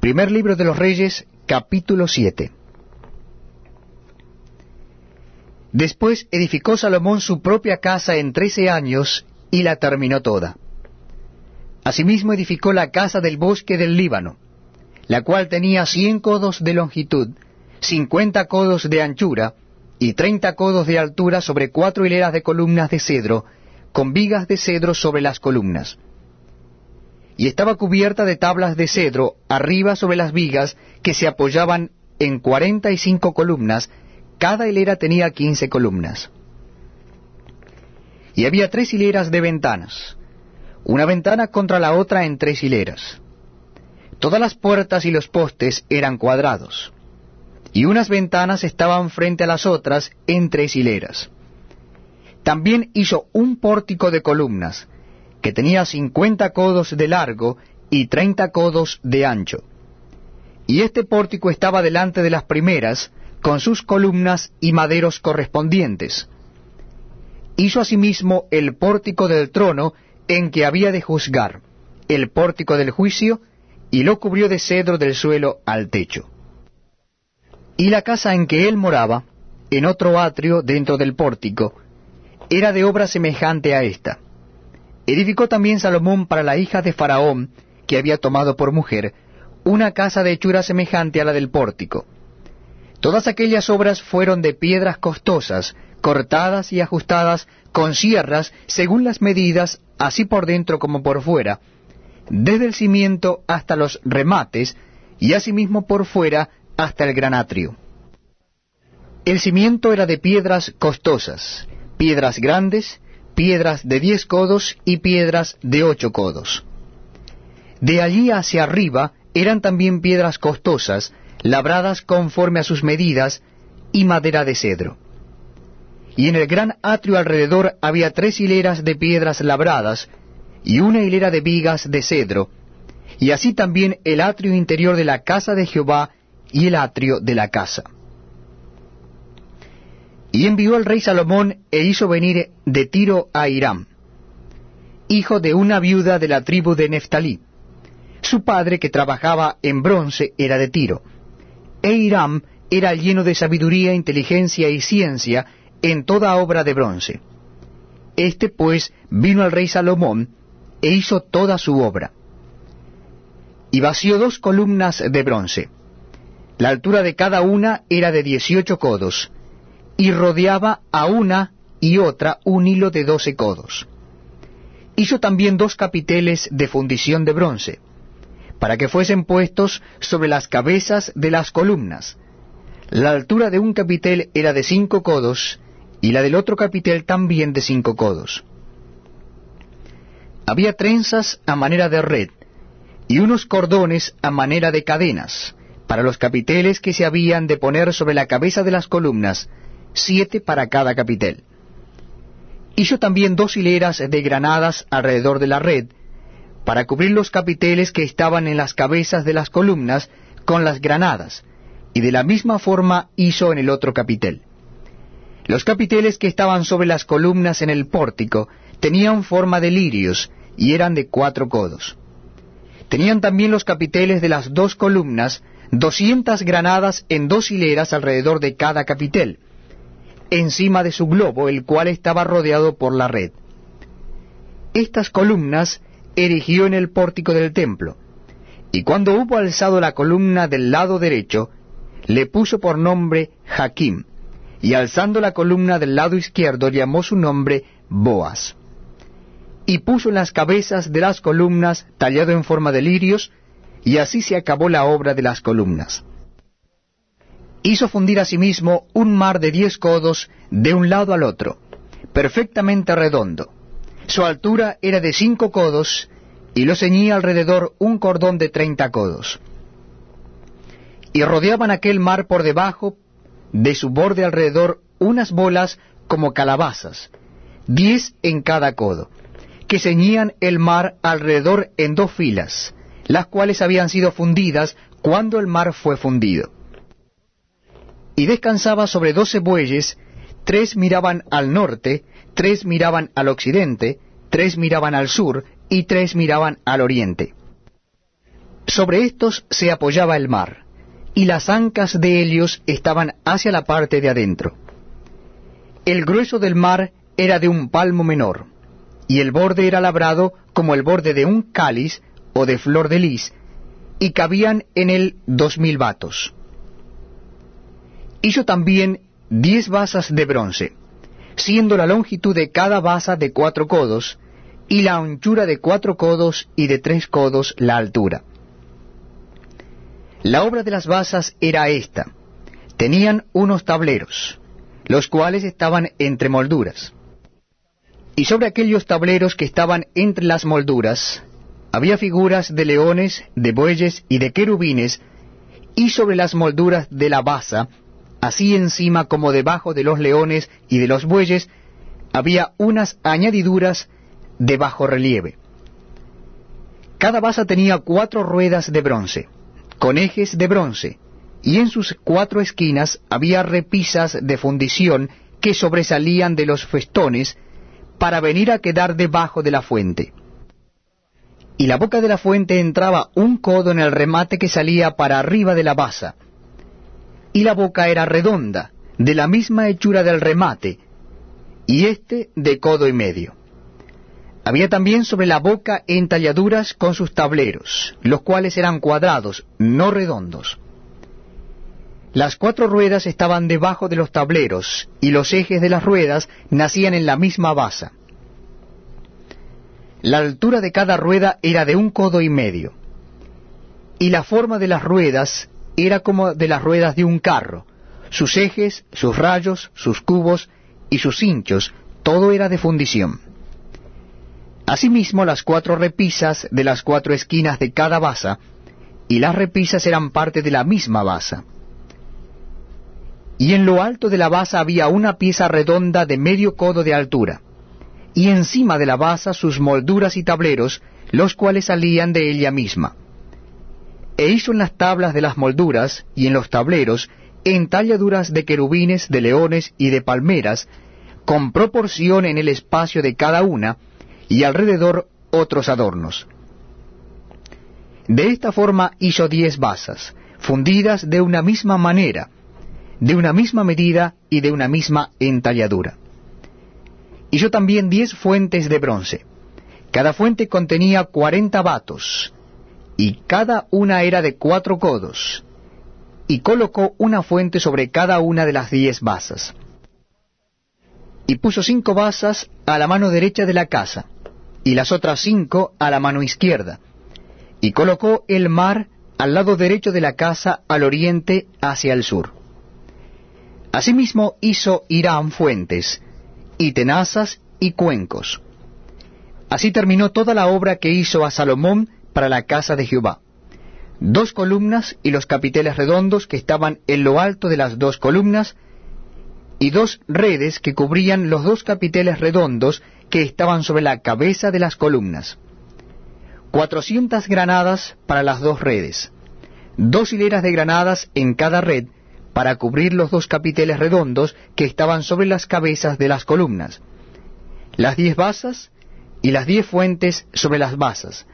Primer libro de los Reyes, capítulo 7. Después edificó Salomón su propia casa en trece años y la terminó toda. Asimismo edificó la casa del bosque del Líbano, la cual tenía cien codos de longitud, cincuenta codos de anchura y treinta codos de altura sobre cuatro hileras de columnas de cedro, con vigas de cedro sobre las columnas. Y estaba cubierta de tablas de cedro arriba sobre las vigas que se apoyaban en cuarenta y cinco columnas, cada hilera tenía quince columnas. Y había tres hileras de ventanas, una ventana contra la otra en tres hileras. Todas las puertas y los postes eran cuadrados, y unas ventanas estaban frente a las otras en tres hileras. También hizo un pórtico de columnas, que tenía cincuenta codos de largo y treinta codos de ancho. Y este pórtico estaba delante de las primeras, con sus columnas y maderos correspondientes. Hizo asimismo el pórtico del trono en que había de juzgar, el pórtico del juicio, y lo cubrió de cedro del suelo al techo. Y la casa en que él moraba, en otro atrio dentro del pórtico, era de obra semejante a esta. Edificó también Salomón para la hija de Faraón, que había tomado por mujer, una casa de hechura semejante a la del pórtico. Todas aquellas obras fueron de piedras costosas, cortadas y ajustadas con sierras según las medidas, así por dentro como por fuera, desde el cimiento hasta los remates, y asimismo por fuera hasta el granatrio. El cimiento era de piedras costosas, piedras grandes, piedras de diez codos y piedras de ocho codos. De allí hacia arriba eran también piedras costosas, labradas conforme a sus medidas, y madera de cedro. Y en el gran atrio alrededor había tres hileras de piedras labradas, y una hilera de vigas de cedro, y así también el atrio interior de la casa de Jehová y el atrio de la casa. Y envió el rey Salomón e hizo venir de Tiro a Hiram, hijo de una viuda de la tribu de Neftalí. Su padre, que trabajaba en bronce, era de Tiro e Hiram era lleno de sabiduría, inteligencia y ciencia en toda obra de bronce. Este pues vino al rey Salomón e hizo toda su obra. Y vació dos columnas de bronce. La altura de cada una era de dieciocho codos, y rodeaba a una y otra un hilo de doce codos. Hizo también dos capiteles de fundición de bronce, para que fuesen puestos sobre las cabezas de las columnas. La altura de un capitel era de cinco codos, y la del otro capitel también de cinco codos. Había trenzas a manera de red, y unos cordones a manera de cadenas, para los capiteles que se habían de poner sobre la cabeza de las columnas, siete para cada capitel. Hizo también dos hileras de granadas alrededor de la red, para cubrir los capiteles que estaban en las cabezas de las columnas con las granadas, y de la misma forma hizo en el otro capitel. Los capiteles que estaban sobre las columnas en el pórtico tenían forma de lirios y eran de cuatro codos. Tenían también los capiteles de las dos columnas doscientas granadas en dos hileras alrededor de cada capitel, encima de su globo, el cual estaba rodeado por la red. Estas columnas erigió en el pórtico del templo, y cuando hubo alzado la columna del lado derecho, le puso por nombre Jaquim, y alzando la columna del lado izquierdo llamó su nombre Boaz. Y puso en las cabezas de las columnas tallado en forma de lirios, y así se acabó la obra de las columnas. Hizo fundir asimismo un mar de diez codos de un lado al otro, perfectamente redondo, su altura era de cinco codos, y lo ceñía alrededor un cordón de treinta codos. Y rodeaban aquel mar por debajo de su borde alrededor unas bolas como calabazas, diez en cada codo, que ceñían el mar alrededor en dos filas, las cuales habían sido fundidas cuando el mar fue fundido. Y descansaba sobre doce bueyes, tres miraban al norte, tres miraban al occidente, tres miraban al sur y tres miraban al oriente. Sobre estos se apoyaba el mar, y las ancas de Helios estaban hacia la parte de adentro. El grueso del mar era de un palmo menor, y el borde era labrado como el borde de un cáliz o de flor de lis, y cabían en él dos mil vatos. Hizo también diez basas de bronce, siendo la longitud de cada basa de cuatro codos, y la anchura de cuatro codos y de tres codos la altura. La obra de las basas era esta. Tenían unos tableros, los cuales estaban entre molduras. Y sobre aquellos tableros que estaban entre las molduras, había figuras de leones, de bueyes y de querubines, y sobre las molduras de la basa, así encima como debajo de los leones y de los bueyes, había unas añadiduras de bajo relieve. Cada basa tenía cuatro ruedas de bronce, con ejes de bronce, y en sus cuatro esquinas había repisas de fundición que sobresalían de los festones para venir a quedar debajo de la fuente. Y la boca de la fuente entraba un codo en el remate que salía para arriba de la basa, y la boca era redonda, de la misma hechura del remate, y éste de codo y medio. Había también sobre la boca entalladuras con sus tableros, los cuales eran cuadrados, no redondos. Las cuatro ruedas estaban debajo de los tableros, y los ejes de las ruedas nacían en la misma basa. La altura de cada rueda era de un codo y medio, y la forma de las ruedas era como de las ruedas de un carro. Sus ejes, sus rayos, sus cubos y sus hinchos, todo era de fundición. Asimismo las cuatro repisas de las cuatro esquinas de cada basa, y las repisas eran parte de la misma basa. Y en lo alto de la basa había una pieza redonda de medio codo de altura, y encima de la basa sus molduras y tableros, los cuales salían de ella misma e hizo en las tablas de las molduras y en los tableros entalladuras de querubines, de leones y de palmeras, con proporción en el espacio de cada una, y alrededor otros adornos. De esta forma hizo diez basas, fundidas de una misma manera, de una misma medida y de una misma entalladura. Hizo también diez fuentes de bronce. Cada fuente contenía cuarenta batos, y cada una era de cuatro codos, y colocó una fuente sobre cada una de las diez basas. Y puso cinco basas a la mano derecha de la casa, y las otras cinco a la mano izquierda, y colocó el mar al lado derecho de la casa al oriente hacia el sur. Asimismo hizo Irán fuentes, y tenazas y cuencos. Así terminó toda la obra que hizo a Salomón para la casa de Jehová. Dos columnas y los capiteles redondos que estaban en lo alto de las dos columnas, y dos redes que cubrían los dos capiteles redondos que estaban sobre la cabeza de las columnas. Cuatrocientas granadas para las dos redes, dos hileras de granadas en cada red para cubrir los dos capiteles redondos que estaban sobre las cabezas de las columnas, las diez basas y las diez fuentes sobre las basas,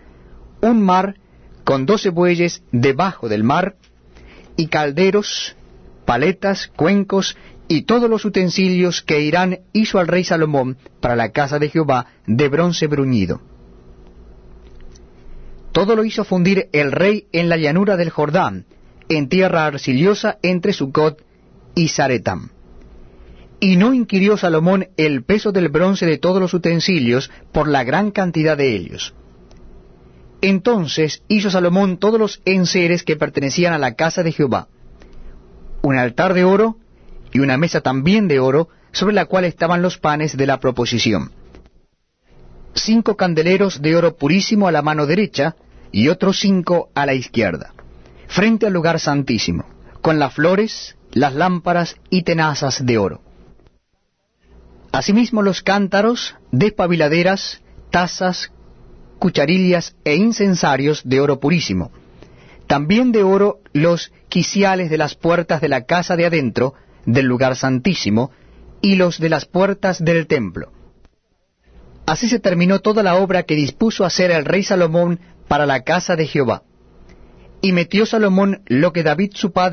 un mar con doce bueyes debajo del mar, y calderos, paletas, cuencos, y todos los utensilios que Irán hizo al rey Salomón para la casa de Jehová de bronce bruñido. Todo lo hizo fundir el rey en la llanura del Jordán, en tierra arcillosa entre Sucot y Zaretam. Y no inquirió Salomón el peso del bronce de todos los utensilios por la gran cantidad de ellos. Entonces hizo Salomón todos los enseres que pertenecían a la casa de Jehová, un altar de oro y una mesa también de oro sobre la cual estaban los panes de la proposición. Cinco candeleros de oro purísimo a la mano derecha y otros cinco a la izquierda, frente al lugar santísimo, con las flores, las lámparas y tenazas de oro. Asimismo los cántaros, despabiladeras, tazas, cucharillas e incensarios de oro purísimo. También de oro los quiciales de las puertas de la casa de adentro del lugar santísimo y los de las puertas del templo. Así se terminó toda la obra que dispuso hacer el rey Salomón para la casa de Jehová. Y metió Salomón lo que David su padre